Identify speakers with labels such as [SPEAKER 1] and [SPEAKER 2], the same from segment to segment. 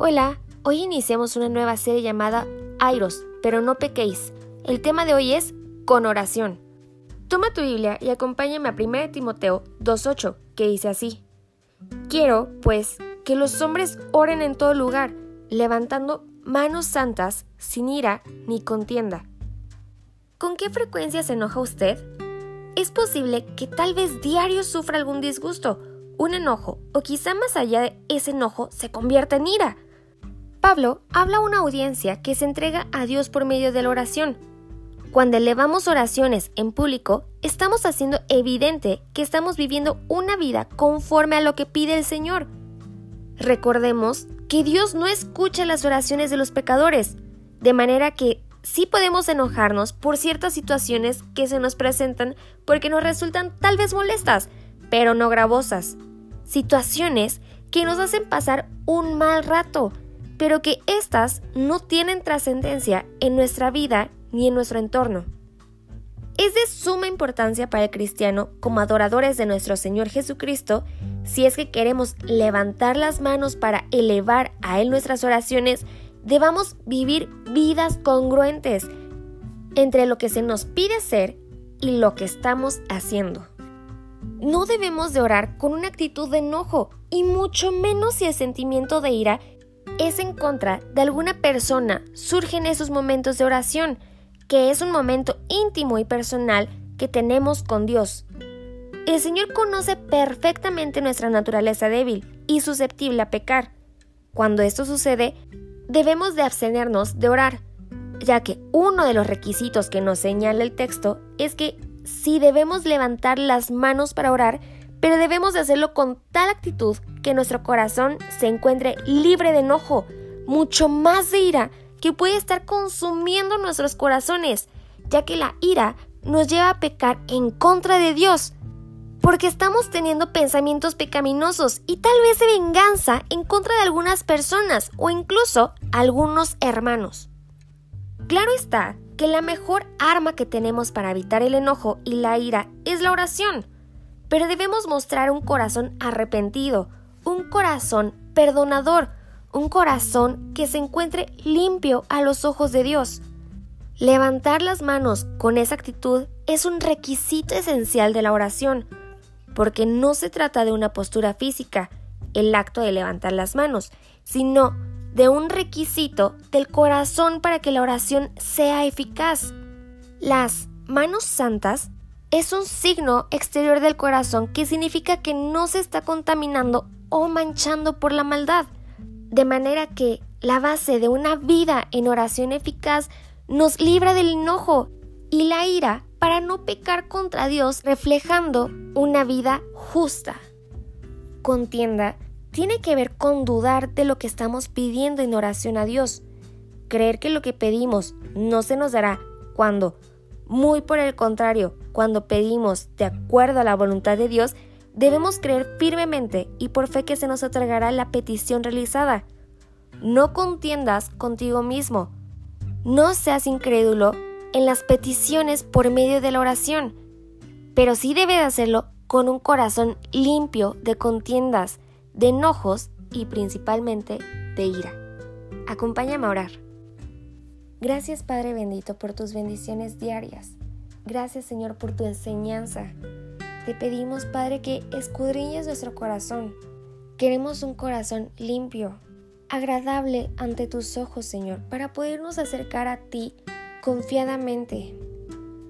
[SPEAKER 1] Hola, hoy iniciamos una nueva serie llamada Airos, pero no pequéis. El tema de hoy es con oración. Toma tu Biblia y acompáñame a 1 Timoteo 2.8, que dice así. Quiero, pues, que los hombres oren en todo lugar, levantando manos santas, sin ira ni contienda. ¿Con qué frecuencia se enoja usted? Es posible que tal vez diario sufra algún disgusto, un enojo, o quizá más allá de ese enojo se convierta en ira. Pablo habla a una audiencia que se entrega a Dios por medio de la oración. Cuando elevamos oraciones en público, estamos haciendo evidente que estamos viviendo una vida conforme a lo que pide el Señor. Recordemos que Dios no escucha las oraciones de los pecadores, de manera que sí podemos enojarnos por ciertas situaciones que se nos presentan porque nos resultan tal vez molestas, pero no gravosas. Situaciones que nos hacen pasar un mal rato, pero que éstas no tienen trascendencia en nuestra vida ni en nuestro entorno. Es de suma importancia para el cristiano, como adoradores de nuestro Señor Jesucristo, si es que queremos levantar las manos para elevar a Él nuestras oraciones, debamos vivir vidas congruentes entre lo que se nos pide hacer y lo que estamos haciendo. No debemos de orar con una actitud de enojo y mucho menos si el sentimiento de ira es en contra de alguna persona, surgen esos momentos de oración, que es un momento íntimo y personal que tenemos con Dios. El Señor conoce perfectamente nuestra naturaleza débil y susceptible a pecar. Cuando esto sucede, debemos de abstenernos de orar, ya que uno de los requisitos que nos señala el texto es que si debemos levantar las manos para orar, pero debemos de hacerlo con tal actitud que nuestro corazón se encuentre libre de enojo, mucho más de ira, que puede estar consumiendo nuestros corazones, ya que la ira nos lleva a pecar en contra de Dios, porque estamos teniendo pensamientos pecaminosos y tal vez de venganza en contra de algunas personas o incluso algunos hermanos. Claro está que la mejor arma que tenemos para evitar el enojo y la ira es la oración, pero debemos mostrar un corazón arrepentido, un corazón perdonador, un corazón que se encuentre limpio a los ojos de Dios. Levantar las manos con esa actitud es un requisito esencial de la oración, porque no se trata de una postura física, el acto de levantar las manos, sino de un requisito del corazón para que la oración sea eficaz. Las manos santas es un signo exterior del corazón que significa que no se está contaminando o manchando por la maldad. De manera que la base de una vida en oración eficaz nos libra del enojo y la ira para no pecar contra Dios reflejando una vida justa. Contienda tiene que ver con dudar de lo que estamos pidiendo en oración a Dios, creer que lo que pedimos no se nos dará cuando muy por el contrario, cuando pedimos de acuerdo a la voluntad de Dios, debemos creer firmemente y por fe que se nos otorgará la petición realizada. No contiendas contigo mismo. No seas incrédulo en las peticiones por medio de la oración, pero sí debe de hacerlo con un corazón limpio de contiendas, de enojos y principalmente de ira. Acompáñame a orar. Gracias Padre bendito por tus bendiciones diarias. Gracias Señor por tu enseñanza. Te pedimos Padre que escudriñes nuestro corazón. Queremos un corazón limpio, agradable ante tus ojos Señor, para podernos acercar a ti confiadamente.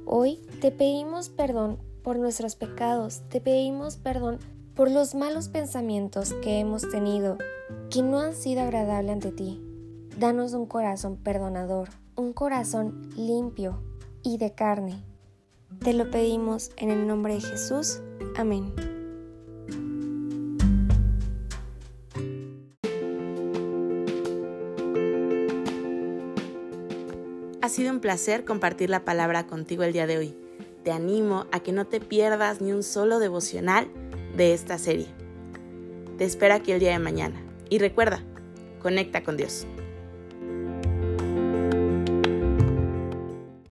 [SPEAKER 1] Hoy te pedimos perdón por nuestros pecados, te pedimos perdón por los malos pensamientos que hemos tenido que no han sido agradables ante ti. Danos un corazón perdonador, un corazón limpio y de carne. Te lo pedimos en el nombre de Jesús. Amén.
[SPEAKER 2] Ha sido un placer compartir la palabra contigo el día de hoy. Te animo a que no te pierdas ni un solo devocional de esta serie. Te espera aquí el día de mañana. Y recuerda, conecta con Dios.